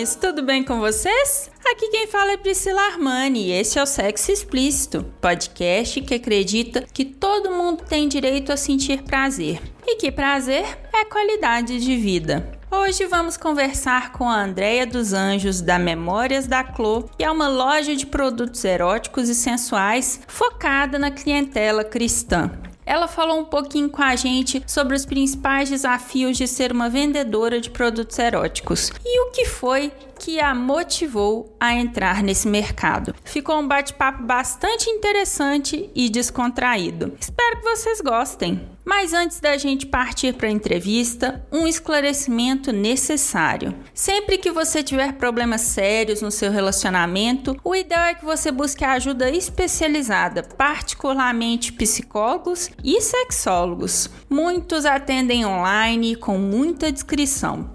Taradinhas, tudo bem com vocês? Aqui quem fala é Priscila Armani e esse é o Sexo Explícito, podcast que acredita que todo mundo tem direito a sentir prazer e que prazer é qualidade de vida. Hoje vamos conversar com a Andréia dos Anjos da Memórias da Clô, que é uma loja de produtos eróticos e sensuais focada na clientela cristã. Ela falou um pouquinho com a gente sobre os principais desafios de ser uma vendedora de produtos eróticos e o que foi que a motivou a entrar nesse mercado. Ficou um bate-papo bastante interessante e descontraído. Espero que vocês gostem. Mas antes da gente partir para a entrevista, um esclarecimento necessário. Sempre que você tiver problemas sérios no seu relacionamento, o ideal é que você busque ajuda especializada, particularmente psicólogos e sexólogos. Muitos atendem online com muita descrição.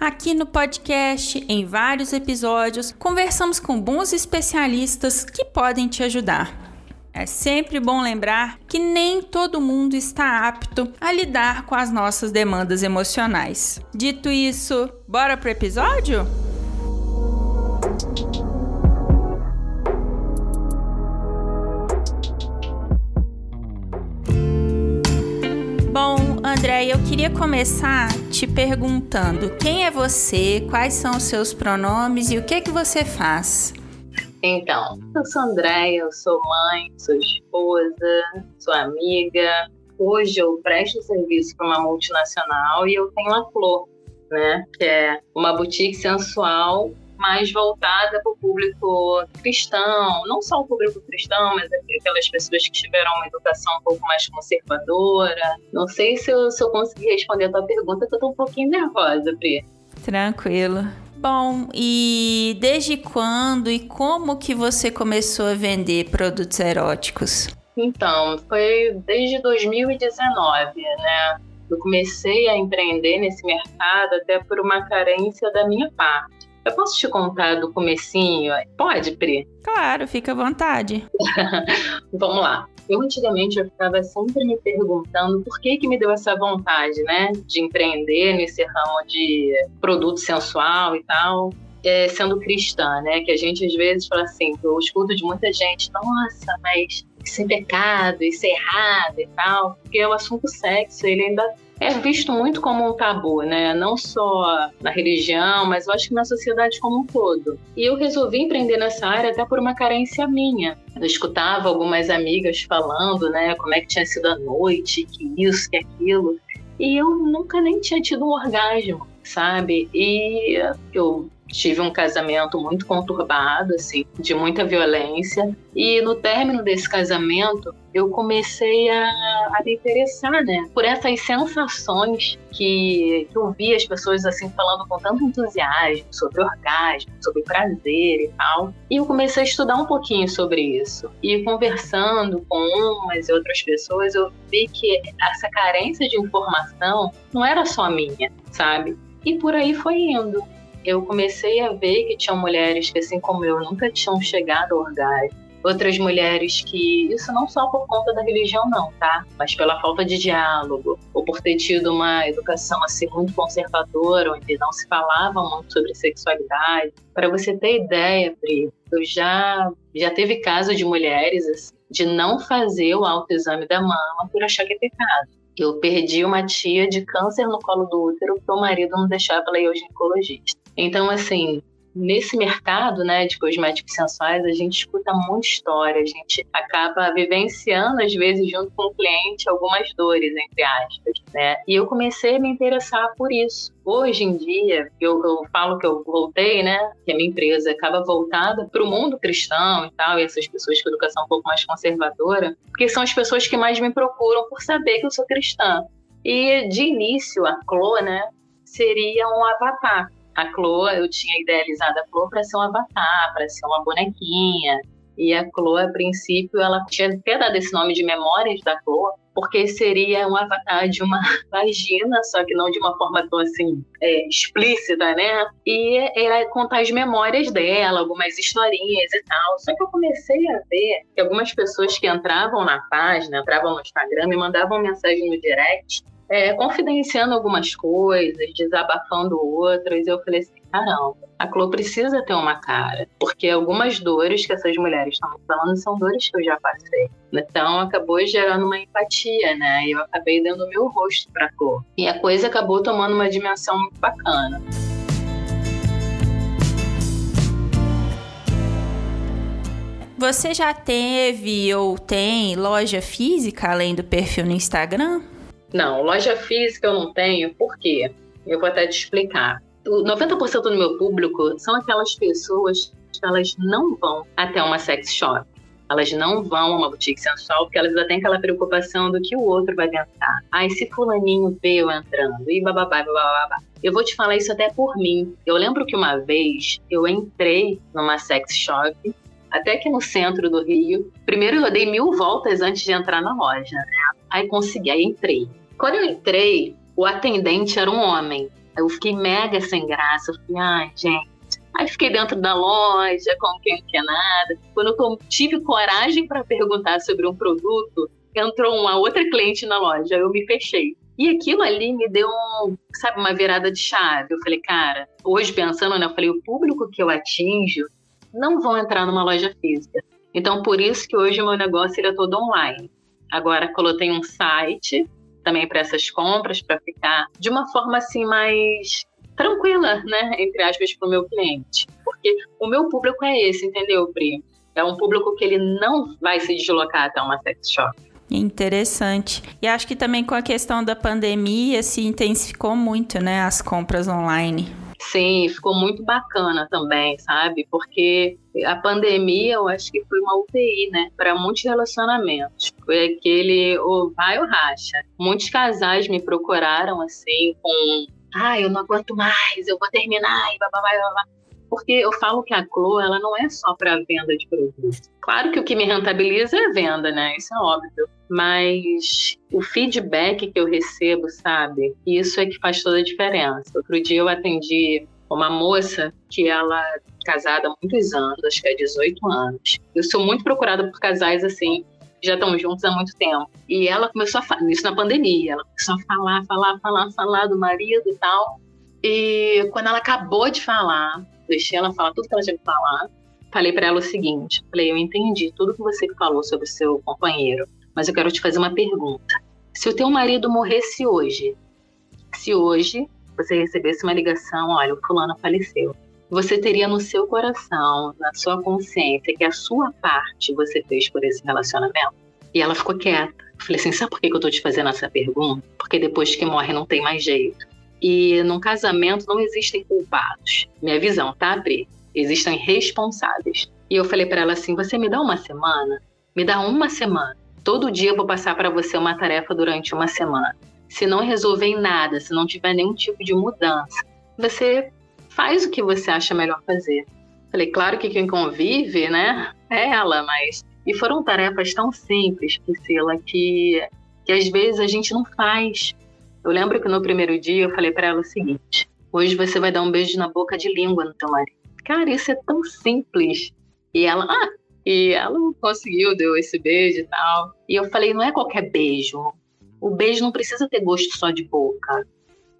Aqui no podcast, em vários episódios, conversamos com bons especialistas que podem te ajudar. É sempre bom lembrar que nem todo mundo está apto a lidar com as nossas demandas emocionais. Dito isso, bora pro episódio? André, eu queria começar te perguntando quem é você, quais são os seus pronomes e o que que você faz? Então, eu sou Andréia, eu sou mãe, sou esposa, sou amiga. Hoje eu presto serviço para uma multinacional e eu tenho a Flor, né? Que é uma boutique sensual mais voltada para o público cristão, não só o público cristão, mas aquelas pessoas que tiveram uma educação um pouco mais conservadora. Não sei se eu, se eu consegui responder a tua pergunta, eu tô um pouquinho nervosa, Pri. Tranquilo. Bom, e desde quando e como que você começou a vender produtos eróticos? Então, foi desde 2019, né? Eu comecei a empreender nesse mercado até por uma carência da minha parte. Eu posso te contar do comecinho? Pode, Pri? Claro, fica à vontade. Vamos lá. Eu antigamente eu ficava sempre me perguntando por que que me deu essa vontade, né, de empreender nesse ramo de produto sensual e tal. É, sendo cristã, né? Que a gente às vezes fala assim, eu escuto de muita gente, nossa, mas isso é pecado, isso é errado e tal, porque o assunto sexo, ele ainda é visto muito como um tabu, né? Não só na religião, mas eu acho que na sociedade como um todo. E eu resolvi empreender nessa área até por uma carência minha. Eu escutava algumas amigas falando, né, como é que tinha sido a noite, que isso, que aquilo. E eu nunca nem tinha tido um orgasmo, sabe? E eu tive um casamento muito conturbado, assim, de muita violência. E no término desse casamento, eu comecei a, a me interessar, né, por essas sensações que, que eu via as pessoas assim falando com tanto entusiasmo sobre orgasmo, sobre prazer e tal. E eu comecei a estudar um pouquinho sobre isso. E conversando com umas e outras pessoas, eu vi que essa carência de informação não era só minha, sabe? E por aí foi indo eu comecei a ver que tinham mulheres que, assim como eu, nunca tinham chegado ao orgasmo. Outras mulheres que, isso não só por conta da religião, não, tá? Mas pela falta de diálogo, ou por ter tido uma educação assim muito conservadora, onde não se falava muito sobre sexualidade. Para você ter ideia, Pri, eu já, já teve caso de mulheres assim, de não fazer o autoexame da mama por achar que é pecado. Eu perdi uma tia de câncer no colo do útero porque o marido não deixava ela ir ao ginecologista. Então, assim, nesse mercado né, de cosméticos sensuais, a gente escuta muita história, a gente acaba vivenciando, às vezes, junto com o cliente, algumas dores, entre aspas. Né? E eu comecei a me interessar por isso. Hoje em dia, eu, eu falo que eu voltei, né? Que a minha empresa acaba voltada para o mundo cristão e tal, e essas pessoas com educação um pouco mais conservadora, porque são as pessoas que mais me procuram por saber que eu sou cristã. E de início, a Clô, né, seria um avatar. A Chloe, eu tinha idealizado a Chloe para ser um avatar, para ser uma bonequinha. E a Chloe, a princípio, ela tinha até dado esse nome de Memórias da Chloe, porque seria um avatar de uma vagina, só que não de uma forma tão assim é, explícita, né? E era contar as memórias dela, algumas historinhas e tal. Só que eu comecei a ver que algumas pessoas que entravam na página, entravam no Instagram e mandavam mensagem no direct é, confidenciando algumas coisas, desabafando outras. Eu falei assim, caramba, a Clô precisa ter uma cara, porque algumas dores que essas mulheres estão falando são dores que eu já passei. Então acabou gerando uma empatia, né? E eu acabei dando o meu rosto pra Clô. E a coisa acabou tomando uma dimensão muito bacana. Você já teve ou tem loja física além do perfil no Instagram? Não, loja física eu não tenho, por quê? Eu vou até te explicar. 90% do meu público são aquelas pessoas que elas não vão até uma sex shop. Elas não vão a uma boutique sensual porque elas ainda têm aquela preocupação do que o outro vai pensar. Ai, se fulaninho eu entrando, e bababá, bababá. Eu vou te falar isso até por mim. Eu lembro que uma vez eu entrei numa sex shop, até aqui no centro do Rio. Primeiro eu dei mil voltas antes de entrar na loja, né? Aí consegui, aí entrei. Quando eu entrei, o atendente era um homem. Eu fiquei mega sem graça. Eu falei, ai, gente. Aí fiquei dentro da loja, como quem não quer nada. Quando eu tive coragem para perguntar sobre um produto, entrou uma outra cliente na loja. Eu me fechei. E aquilo ali me deu, um, sabe, uma virada de chave. Eu falei, cara, hoje pensando, né? Eu falei, o público que eu atinjo não vão entrar numa loja física. Então, por isso que hoje o meu negócio ele é todo online. Agora, coloquei um site também para essas compras, para ficar de uma forma assim mais tranquila, né, entre aspas, para o meu cliente. Porque o meu público é esse, entendeu, Pri? É um público que ele não vai se deslocar até uma sex shop. Interessante. E acho que também com a questão da pandemia se intensificou muito, né, as compras online. Sim, ficou muito bacana também, sabe? Porque a pandemia, eu acho que foi uma UTI, né? Para muitos relacionamentos. Foi aquele ou vai ou racha. Muitos casais me procuraram assim, com. Ah, eu não aguento mais, eu vou terminar e blá, blá. Porque eu falo que a Clo, ela não é só para venda de produtos. Claro que o que me rentabiliza é a venda, né? Isso é óbvio. Mas o feedback que eu recebo, sabe? Isso é que faz toda a diferença. Outro dia eu atendi uma moça que ela é casada há muitos anos, acho que é 18 anos. Eu sou muito procurada por casais assim, já estão juntos há muito tempo. E ela começou a falar, isso na pandemia, ela começou a falar, falar, falar, falar do marido e tal. E quando ela acabou de falar, deixei ela falar tudo que ela tinha que falar, falei para ela o seguinte: falei, eu entendi tudo que você falou sobre o seu companheiro, mas eu quero te fazer uma pergunta. Se o teu marido morresse hoje, se hoje você recebesse uma ligação, olha, o fulano faleceu, você teria no seu coração, na sua consciência, que a sua parte você fez por esse relacionamento? E ela ficou quieta. Falei assim: sabe por que eu tô te fazendo essa pergunta? Porque depois que morre não tem mais jeito. E num casamento não existem culpados. Minha visão, tá, Pri? Existem responsáveis. E eu falei para ela assim: você me dá uma semana? Me dá uma semana. Todo dia eu vou passar para você uma tarefa durante uma semana. Se não resolver em nada, se não tiver nenhum tipo de mudança, você faz o que você acha melhor fazer. Falei, claro que quem convive, né, é ela, mas. E foram tarefas tão simples, Priscila, que, que às vezes a gente não faz. Eu lembro que no primeiro dia eu falei para ela o seguinte: hoje você vai dar um beijo na boca de língua no teu marido. Cara, isso é tão simples. E ela, ah, e ela conseguiu, deu esse beijo e tal. E eu falei, não é qualquer beijo. O beijo não precisa ter gosto só de boca.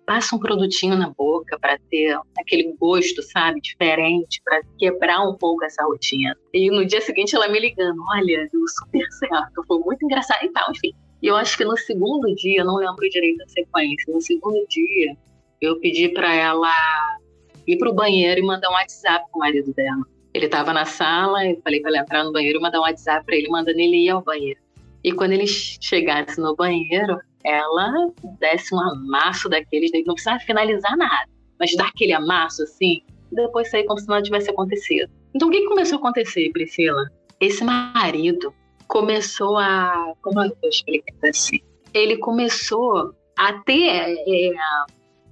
Passa um produtinho na boca para ter aquele gosto, sabe, diferente, para quebrar um pouco essa rotina. E no dia seguinte ela me ligando, olha, deu super certo, foi muito engraçado e tal, enfim. E eu acho que no segundo dia, não lembro direito a sequência, no segundo dia, eu pedi para ela ir pro banheiro e mandar um WhatsApp pro marido dela. Ele estava na sala, eu falei para ele entrar no banheiro e mandar um WhatsApp para ele, mandando ele ir ao banheiro. E quando ele chegasse no banheiro, ela desse um amasso daqueles, não precisava finalizar nada, mas dar aquele amasso assim, e depois sair como se nada tivesse acontecido. Então o que começou a acontecer, Priscila? Esse marido começou a. Como eu vou explicar assim? Ele começou a ter é,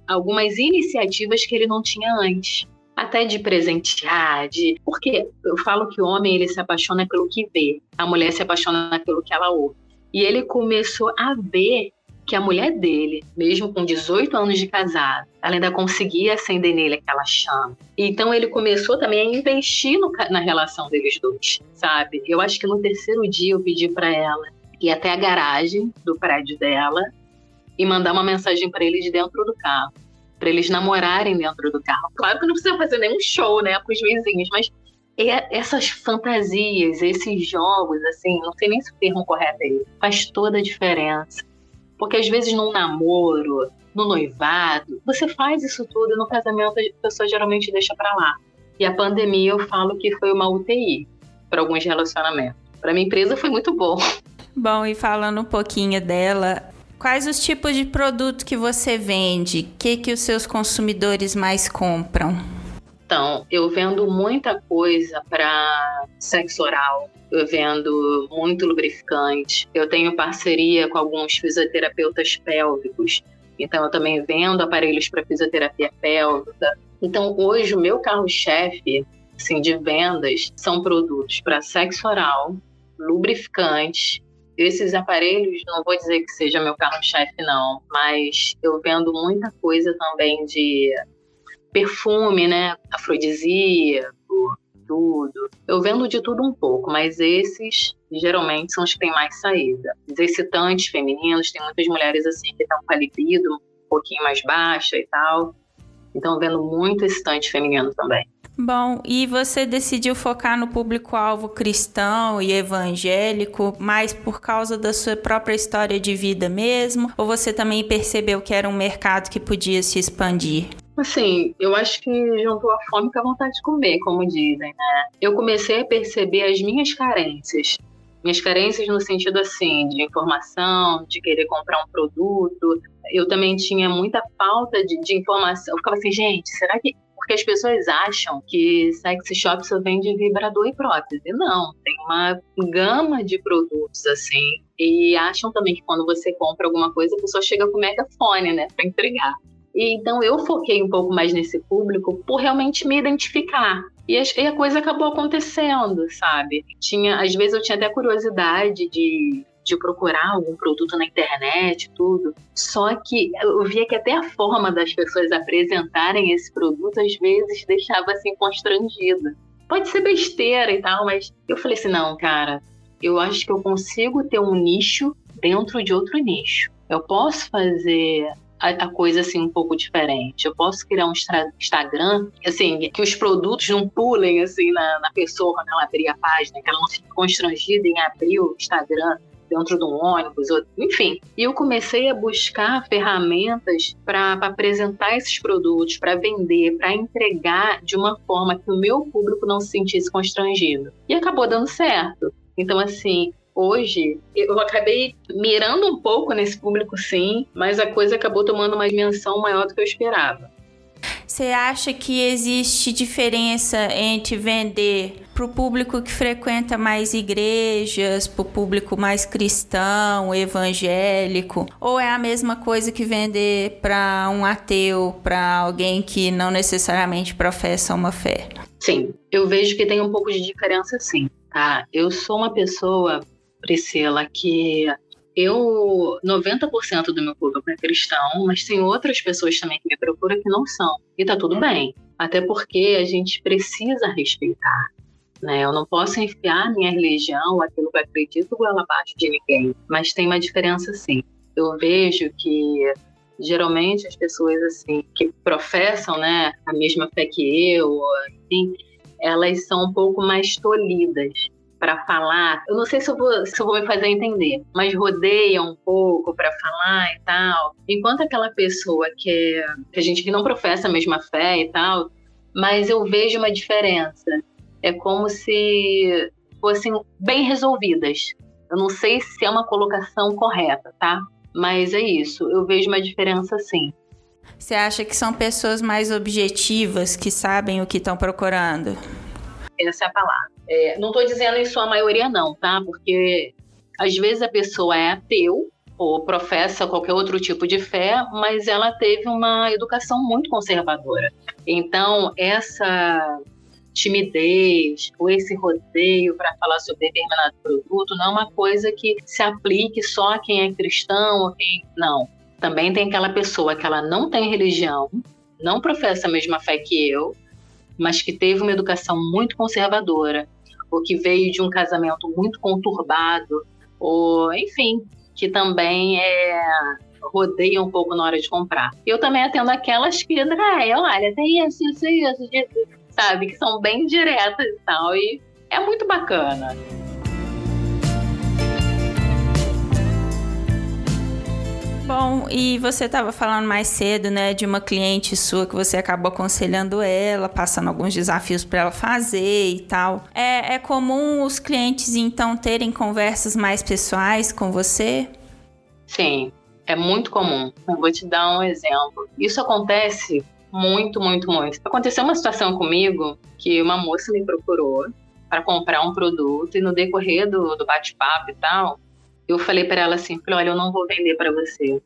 algumas iniciativas que ele não tinha antes. Até de presentear, de. Porque eu falo que o homem ele se apaixona pelo que vê, a mulher se apaixona pelo que ela ouve. E ele começou a ver que a mulher dele, mesmo com 18 anos de casado, ela ainda conseguia acender nele aquela chama. Então ele começou também a investir no, na relação deles dois, sabe? Eu acho que no terceiro dia eu pedi para ela ir até a garagem do prédio dela e mandar uma mensagem para ele de dentro do carro, para eles namorarem dentro do carro. Claro que não precisa fazer nenhum show, né, com os vizinhos, mas essas fantasias, esses jogos, assim, não sei nem se o termo correto é faz toda a diferença. Porque às vezes num namoro, no noivado, você faz isso tudo e no casamento a pessoa geralmente deixa para lá. E a pandemia eu falo que foi uma UTI para alguns relacionamentos. Para minha empresa foi muito bom. Bom, e falando um pouquinho dela, quais os tipos de produto que você vende? O que, que os seus consumidores mais compram? Então, eu vendo muita coisa para sexo oral, eu vendo muito lubrificante, eu tenho parceria com alguns fisioterapeutas pélvicos, então eu também vendo aparelhos para fisioterapia pélvica. Então, hoje o meu carro-chefe assim, de vendas são produtos para sexo oral, lubrificante. Esses aparelhos, não vou dizer que seja meu carro-chefe, não, mas eu vendo muita coisa também de perfume, né? Afrodisíaco, tudo. Eu vendo de tudo um pouco, mas esses geralmente são os que têm mais saída. Os excitantes femininos, tem muitas mulheres assim que estão com a libido um pouquinho mais baixa e tal. Então, vendo muito excitante feminino também. Bom, e você decidiu focar no público-alvo cristão e evangélico mais por causa da sua própria história de vida mesmo? Ou você também percebeu que era um mercado que podia se expandir? Assim, eu acho que juntou a fome com a vontade de comer, como dizem, né? Eu comecei a perceber as minhas carências. Minhas carências no sentido assim, de informação, de querer comprar um produto. Eu também tinha muita falta de, de informação. Eu ficava assim, gente, será que porque as pessoas acham que sex shop só vende vibrador e prótese. Não, tem uma gama de produtos assim. E acham também que quando você compra alguma coisa, a pessoa chega com megafone, né, para entregar. E, então eu foquei um pouco mais nesse público por realmente me identificar. E a, coisa acabou acontecendo, sabe? Tinha, às vezes eu tinha até curiosidade de, de procurar algum produto na internet, tudo. Só que eu via que até a forma das pessoas apresentarem esse produto às vezes deixava assim constrangida. Pode ser besteira e tal, mas eu falei assim: não, cara, eu acho que eu consigo ter um nicho dentro de outro nicho. Eu posso fazer a, a, coisa assim um pouco diferente. Eu posso criar um Instagram, assim, que os produtos não pulem assim na, na pessoa quando ela abrir a página, que ela não fique constrangida em abrir o Instagram dentro de um ônibus, ou, enfim. E eu comecei a buscar ferramentas para apresentar esses produtos, para vender, para entregar de uma forma que o meu público não se sentisse constrangido. E acabou dando certo. Então, assim, hoje, eu acabei mirando um pouco nesse público, sim, mas a coisa acabou tomando uma dimensão maior do que eu esperava. Você acha que existe diferença entre vender para o público que frequenta mais igrejas, para o público mais cristão, evangélico, ou é a mesma coisa que vender para um ateu, para alguém que não necessariamente professa uma fé? Sim, eu vejo que tem um pouco de diferença, sim. Tá? Eu sou uma pessoa Priscila, que eu 90% do meu público é cristão, mas tem outras pessoas também que me procuram que não são. E tá tudo bem. Até porque a gente precisa respeitar. Né? Eu não posso enfiar minha religião, aquilo que eu acredito, goela abaixo de ninguém. Mas tem uma diferença sim. Eu vejo que geralmente as pessoas assim que professam, né, a mesma fé que eu, enfim, elas são um pouco mais tolhidas para falar. Eu não sei se eu, vou, se eu vou me fazer entender, mas rodeia um pouco para falar e tal. Enquanto aquela pessoa que, é, que a gente que não professa a mesma fé e tal, mas eu vejo uma diferença. É como se fossem bem resolvidas. Eu não sei se é uma colocação correta, tá? Mas é isso. Eu vejo uma diferença sim. Você acha que são pessoas mais objetivas que sabem o que estão procurando? Essa é a palavra. É, não estou dizendo em sua maioria, não, tá? Porque às vezes a pessoa é ateu ou professa qualquer outro tipo de fé, mas ela teve uma educação muito conservadora. Então, essa timidez ou esse rodeio para falar sobre determinado produto não é uma coisa que se aplique só a quem é cristão ou quem não. Também tem aquela pessoa que ela não tem religião, não professa a mesma fé que eu, mas que teve uma educação muito conservadora, ou que veio de um casamento muito conturbado, ou enfim, que também é, rodeia um pouco na hora de comprar. Eu também atendo aquelas que, ah, olha, tem isso, isso, isso, isso, sabe, que são bem diretas e tal, e é muito bacana. E você estava falando mais cedo, né, de uma cliente sua que você acabou aconselhando ela, passando alguns desafios para ela fazer e tal. É, é comum os clientes então terem conversas mais pessoais com você? Sim, é muito comum. Eu vou te dar um exemplo. Isso acontece muito, muito, muito. Aconteceu uma situação comigo que uma moça me procurou para comprar um produto e no decorrer do, do bate-papo e tal, eu falei para ela assim, falei, olha, eu não vou vender para você.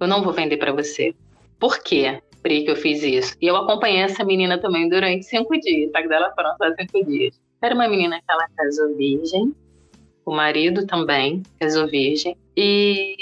Eu não vou vender para você. Por quê, Pri, que eu fiz isso? E eu acompanhei essa menina também durante cinco dias, tá? Dela foram só cinco dias. Era uma menina que ela casou virgem, o marido também casou virgem, e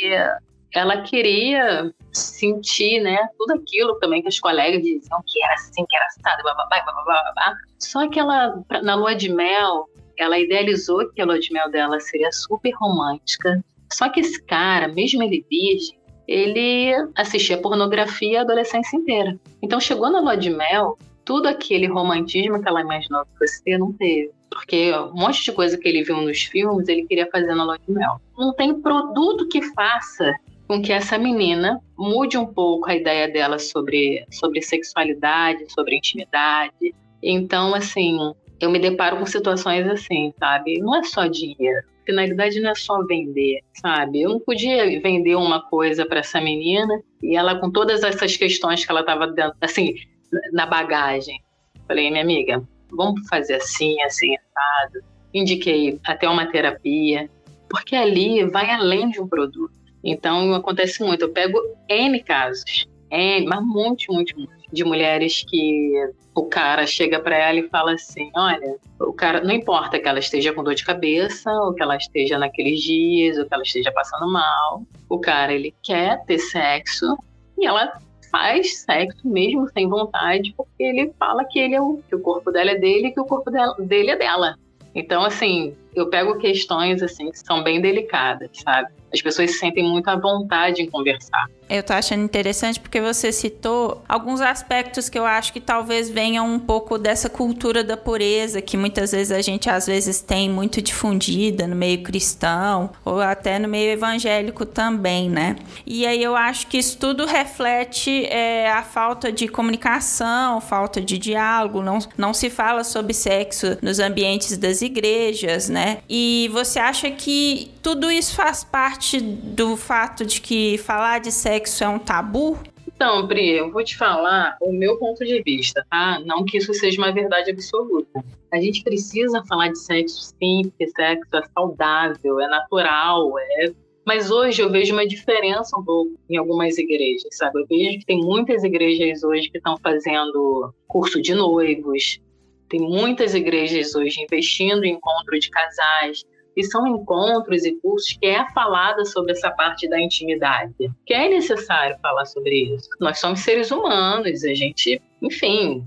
ela queria sentir, né, tudo aquilo também que os colegas diziam que era assim, que era assado, bababá, bababá, babá. Só que ela, na lua de mel, ela idealizou que a lua de mel dela seria super romântica. Só que esse cara, mesmo ele virgem, ele assistia pornografia a adolescência inteira. Então chegou na lua de mel, tudo aquele romantismo que ela imaginou que fosse ter, não teve. Porque um monte de coisa que ele viu nos filmes, ele queria fazer na lua de mel. Não tem produto que faça com que essa menina mude um pouco a ideia dela sobre, sobre sexualidade, sobre intimidade. Então, assim, eu me deparo com situações assim, sabe? Não é só dinheiro. Finalidade não é só vender, sabe? Eu não podia vender uma coisa para essa menina e ela com todas essas questões que ela estava dentro, assim, na bagagem. Falei, minha amiga, vamos fazer assim, assim, assado. Indiquei até uma terapia, porque ali vai além de um produto. Então acontece muito. Eu pego N casos, N, mas muito, muito, muito de mulheres que o cara chega para ela e fala assim: olha, o cara, não importa que ela esteja com dor de cabeça, ou que ela esteja naqueles dias, ou que ela esteja passando mal, o cara ele quer ter sexo e ela faz sexo mesmo sem vontade, porque ele fala que ele é o, que o corpo dela é dele que o corpo dela, dele é dela. Então, assim, eu pego questões assim que são bem delicadas, sabe? As pessoas se sentem muito à vontade em conversar. Eu tô achando interessante porque você citou alguns aspectos que eu acho que talvez venham um pouco dessa cultura da pureza que muitas vezes a gente às vezes tem muito difundida no meio cristão ou até no meio evangélico também, né? E aí eu acho que isso tudo reflete é, a falta de comunicação, falta de diálogo, não, não se fala sobre sexo nos ambientes das igrejas, né? E você acha que tudo isso faz parte do fato de que falar de sexo sexo é um tabu? Então, Pri, eu vou te falar o meu ponto de vista, tá? Não que isso seja uma verdade absoluta. A gente precisa falar de sexo sim, porque sexo é saudável, é natural, é mas hoje eu vejo uma diferença um pouco em algumas igrejas, sabe? Eu vejo que tem muitas igrejas hoje que estão fazendo curso de noivos, tem muitas igrejas hoje investindo em encontro de casais, e são encontros e cursos que é falada sobre essa parte da intimidade, que é necessário falar sobre isso. Nós somos seres humanos, a gente, enfim.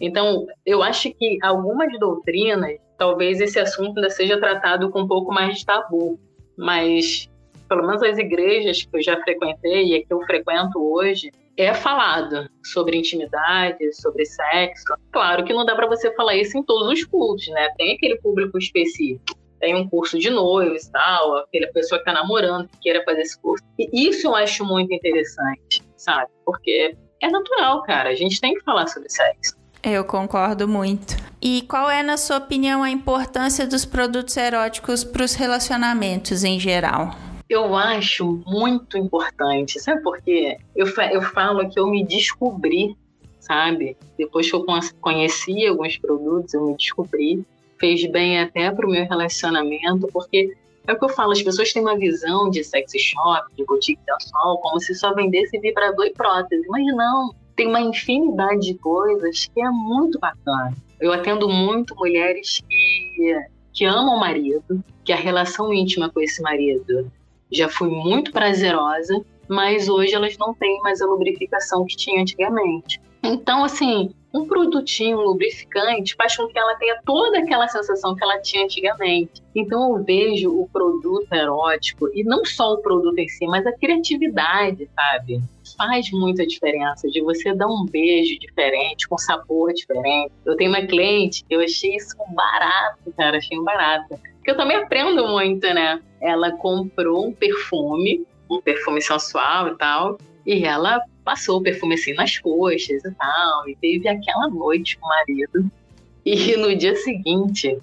Então, eu acho que algumas doutrinas, talvez esse assunto ainda seja tratado com um pouco mais de tabu, mas pelo menos as igrejas que eu já frequentei e que eu frequento hoje, é falado sobre intimidade, sobre sexo. Claro que não dá para você falar isso em todos os cultos, né? Tem aquele público específico tem um curso de noivos e tal, aquela pessoa que está namorando que queira fazer esse curso. E isso eu acho muito interessante, sabe? Porque é natural, cara. A gente tem que falar sobre sexo. Eu concordo muito. E qual é, na sua opinião, a importância dos produtos eróticos para os relacionamentos em geral? Eu acho muito importante. Sabe por quê? Eu, eu falo que eu me descobri, sabe? Depois que eu conheci alguns produtos, eu me descobri fez bem até para o meu relacionamento, porque É o que eu falo, as pessoas têm uma visão de sexy shop, de boutique sensual, como se só vendesse vibrador e prótese. Mas não, tem uma infinidade de coisas que é muito bacana. Eu atendo muito mulheres que, que amam o marido, que a relação íntima com esse marido já foi muito prazerosa, mas hoje elas não têm mais a lubrificação que tinha antigamente. Então, assim, um produtinho, um lubrificante, faz com que ela tenha toda aquela sensação que ela tinha antigamente. Então, eu vejo o produto erótico, e não só o produto em si, mas a criatividade, sabe? Faz muita diferença de você dar um beijo diferente, com sabor diferente. Eu tenho uma cliente eu achei isso barato, cara, achei barato. Porque eu também aprendo muito, né? Ela comprou um perfume, um perfume sensual e tal, e ela passou o perfume assim nas coxas e tal, e teve aquela noite com o marido. E no dia seguinte,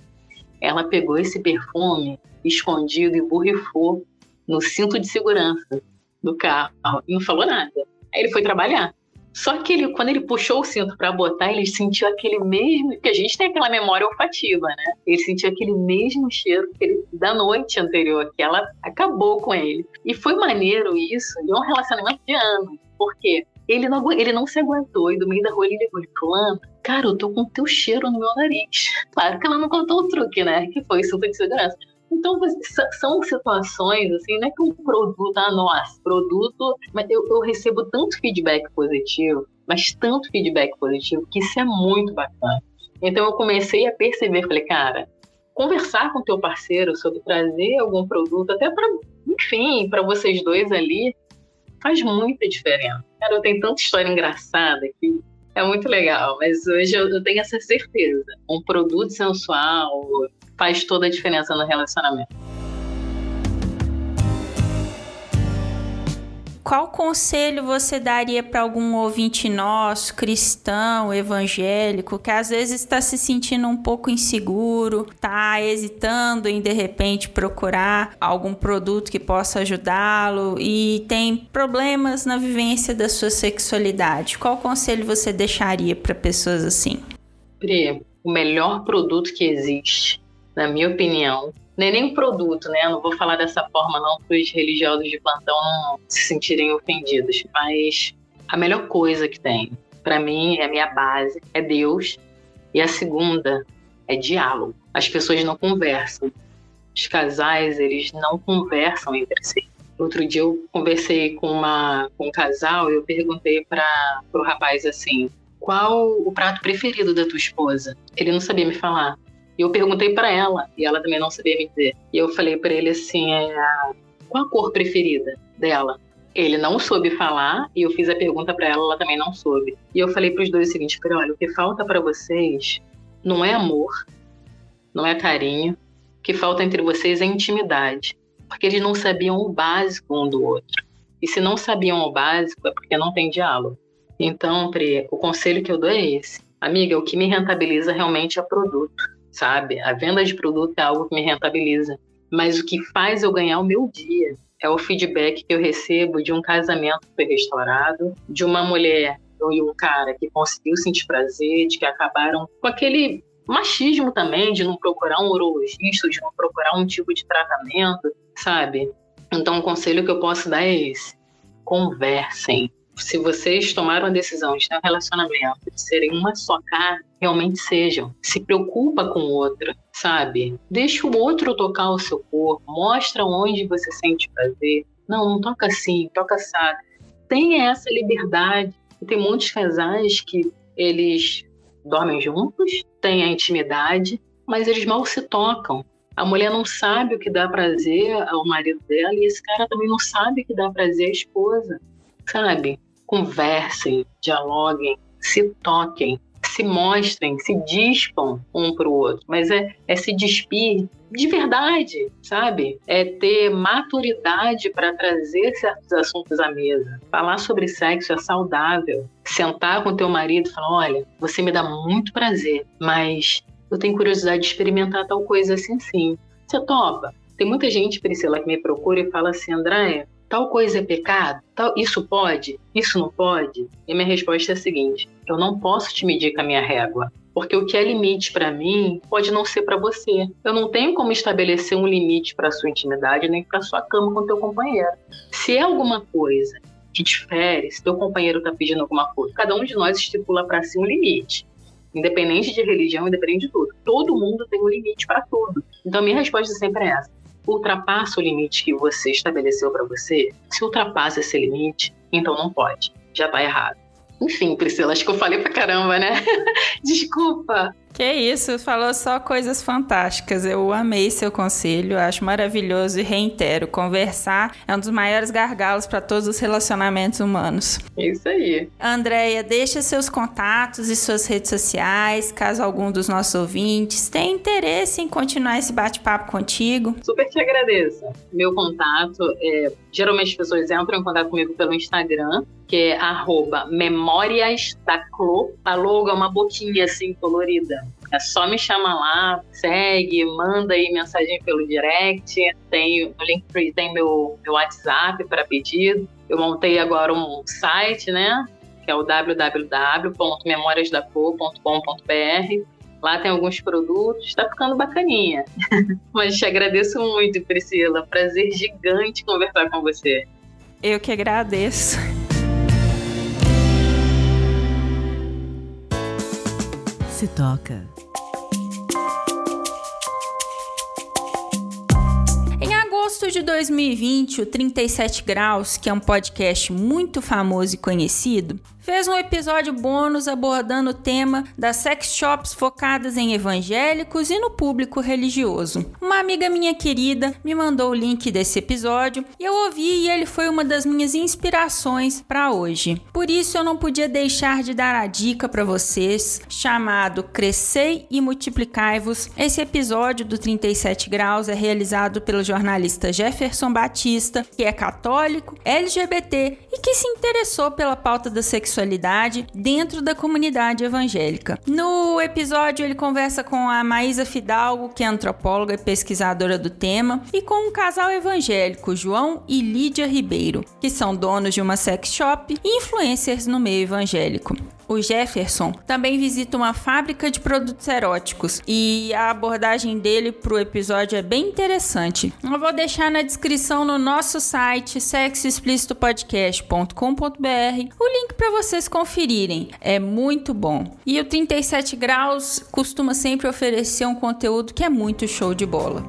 ela pegou esse perfume escondido e borrifou no cinto de segurança do carro e não falou nada. Aí ele foi trabalhar. Só que ele, quando ele puxou o cinto para botar, ele sentiu aquele mesmo. que a gente tem aquela memória olfativa, né? Ele sentiu aquele mesmo cheiro ele, da noite anterior, que ela acabou com ele. E foi maneiro isso, de um relacionamento de anos. Porque ele não, ele não se aguentou e do meio da rua ele ligou e falou: cara, eu tô com teu cheiro no meu nariz. Claro que ela não contou o truque, né? Que foi cinto de segurança. Então, são situações, assim, não é que um produto, ah, nossa, produto. Mas eu, eu recebo tanto feedback positivo, mas tanto feedback positivo, que isso é muito bacana. Então, eu comecei a perceber, falei, cara, conversar com teu parceiro sobre trazer algum produto, até para, enfim, para vocês dois ali, faz muita diferença. Cara, eu tenho tanta história engraçada que é muito legal, mas hoje eu, eu tenho essa certeza. Um produto sensual, faz toda a diferença no relacionamento. Qual conselho você daria para algum ouvinte nosso, cristão, evangélico, que às vezes está se sentindo um pouco inseguro, está hesitando em de repente procurar algum produto que possa ajudá-lo e tem problemas na vivência da sua sexualidade? Qual conselho você deixaria para pessoas assim? Pri, o melhor produto que existe na minha opinião, não é nem um produto, né? não vou falar dessa forma não para os religiosos de plantão não se sentirem ofendidos, mas a melhor coisa que tem, para mim, é a minha base, é Deus, e a segunda é diálogo. As pessoas não conversam. Os casais, eles não conversam entre si. Outro dia eu conversei com, uma, com um casal e eu perguntei para o rapaz assim: qual o prato preferido da tua esposa? Ele não sabia me falar. E eu perguntei para ela, e ela também não sabia me dizer. E eu falei para ele assim: é, qual a cor preferida dela? Ele não soube falar, e eu fiz a pergunta para ela, ela também não soube. E eu falei para os dois o seguinte: olha, o que falta para vocês não é amor, não é carinho, o que falta entre vocês é intimidade. Porque eles não sabiam o básico um do outro. E se não sabiam o básico, é porque não tem diálogo. Então, Pri, o conselho que eu dou é esse. Amiga, o que me rentabiliza realmente é produto sabe? A venda de produto é algo que me rentabiliza. Mas o que faz eu ganhar o meu dia é o feedback que eu recebo de um casamento que foi restaurado, de uma mulher e um cara que conseguiu sentir prazer, de que acabaram com aquele machismo também, de não procurar um urologista, de não procurar um tipo de tratamento, sabe? Então, o conselho que eu posso dar é esse: conversem, se vocês tomaram a decisão de ter um relacionamento, de serem uma só carne, realmente sejam. Se preocupa com o outro, sabe? Deixa o outro tocar o seu corpo, mostra onde você sente prazer. Não, não toca assim, toca assado. Tenha essa liberdade. Tem muitos casais que eles dormem juntos, têm a intimidade, mas eles mal se tocam. A mulher não sabe o que dá prazer ao marido dela e esse cara também não sabe o que dá prazer à esposa, sabe? conversem, dialoguem, se toquem, se mostrem, se dispam um para o outro, mas é, é se despir de verdade, sabe? É ter maturidade para trazer certos assuntos à mesa. Falar sobre sexo é saudável. Sentar com teu marido e falar: olha, você me dá muito prazer, mas eu tenho curiosidade de experimentar tal coisa assim, sim. Você topa? Tem muita gente, Priscila, que me procura e fala assim: Andréia, tal coisa é pecado? Tal, isso pode? Isso não pode? E minha resposta é a seguinte: eu não posso te medir com a minha régua. Porque o que é limite para mim pode não ser para você. Eu não tenho como estabelecer um limite para sua intimidade nem para sua cama com teu companheiro. Se é alguma coisa que difere, se teu companheiro está pedindo alguma coisa, cada um de nós estipula para si um limite. Independente de religião, independente de tudo. Todo mundo tem um limite para tudo. Então, minha resposta sempre é essa. Ultrapassa o limite que você estabeleceu para você. Se ultrapassa esse limite, então não pode. Já tá errado. Enfim, Priscila, acho que eu falei pra caramba, né? Desculpa. Que isso, falou só coisas fantásticas. Eu amei seu conselho, acho maravilhoso e reitero: conversar é um dos maiores gargalos para todos os relacionamentos humanos. É isso aí. Andréia, deixa seus contatos e suas redes sociais, caso algum dos nossos ouvintes tenha interesse em continuar esse bate-papo contigo. Super te agradeço. Meu contato é. Geralmente as pessoas entram em contato comigo pelo Instagram, que é arroba memórias da Clô. A logo é uma boquinha assim colorida. É só me chama lá, segue, manda aí mensagem pelo direct. Tem o link tem meu, meu WhatsApp para pedido. Eu montei agora um site, né? Que é o www.memoriasdacor.com.br. Lá tem alguns produtos, está ficando bacaninha. Mas te agradeço muito, Priscila. Prazer gigante conversar com você. Eu que agradeço. Se toca. agosto de 2020, o 37 Graus, que é um podcast muito famoso e conhecido, fez um episódio bônus abordando o tema das sex shops focadas em evangélicos e no público religioso. Uma amiga minha querida me mandou o link desse episódio e eu ouvi e ele foi uma das minhas inspirações para hoje. Por isso eu não podia deixar de dar a dica para vocês, chamado Crescei e Multiplicai-vos. Esse episódio do 37 Graus é realizado pelo jornalista Jefferson Batista, que é católico, LGBT e que se interessou pela pauta da sexualidade sexualidade dentro da comunidade evangélica. No episódio, ele conversa com a Maísa Fidalgo, que é antropóloga e pesquisadora do tema, e com um casal evangélico, João e Lídia Ribeiro, que são donos de uma sex shop e influencers no meio evangélico o Jefferson também visita uma fábrica de produtos eróticos e a abordagem dele para o episódio é bem interessante. Eu vou deixar na descrição no nosso site sexoexplicitopodcast.com.br o link para vocês conferirem. É muito bom. E o 37 graus costuma sempre oferecer um conteúdo que é muito show de bola.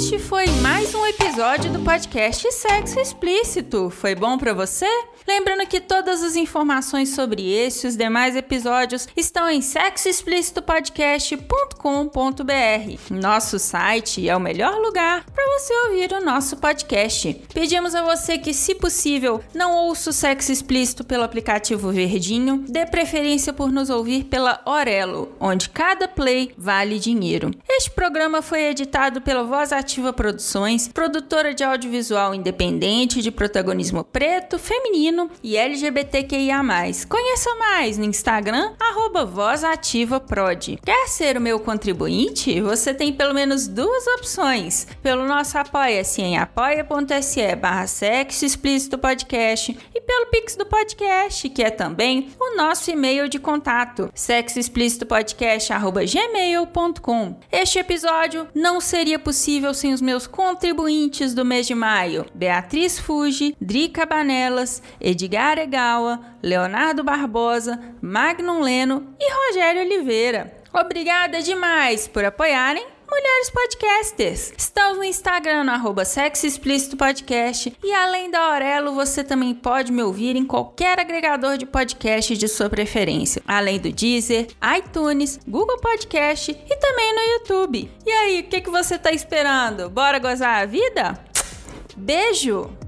Este foi mais um episódio do podcast Sexo Explícito. Foi bom para você? Lembrando que todas as informações sobre esse e os demais episódios estão em sexoexplicitopodcast.com.br. Nosso site é o melhor lugar para você ouvir o nosso podcast. Pedimos a você que, se possível, não ouça o Sexo Explícito pelo aplicativo Verdinho, dê preferência por nos ouvir pela Orelo, onde cada play vale dinheiro. Este programa foi editado pela Voz Ativa Ativa Produções, produtora de audiovisual independente de protagonismo preto, feminino e LGBTQIA+. Conheça mais no Instagram, VozAtivaProd. Quer ser o meu contribuinte? Você tem pelo menos duas opções. Pelo nosso apoia-se em apoia.se barra sexo explícito podcast e pelo Pix do podcast, que é também o nosso e-mail de contato, sexoexplicitopodcast.gmail.com. Este episódio não seria possível sem os meus contribuintes do mês de maio: Beatriz Fuji, Drica Banelas, Edgar Egawa, Leonardo Barbosa, Magnum Leno e Rogério Oliveira. Obrigada demais por apoiarem Mulheres Podcasters. Estamos no Instagram, no arroba Sexo Explícito Podcast. E além da Aurelo, você também pode me ouvir em qualquer agregador de podcast de sua preferência. Além do Deezer, iTunes, Google Podcast e também no YouTube. E aí, o que, que você está esperando? Bora gozar a vida? Beijo!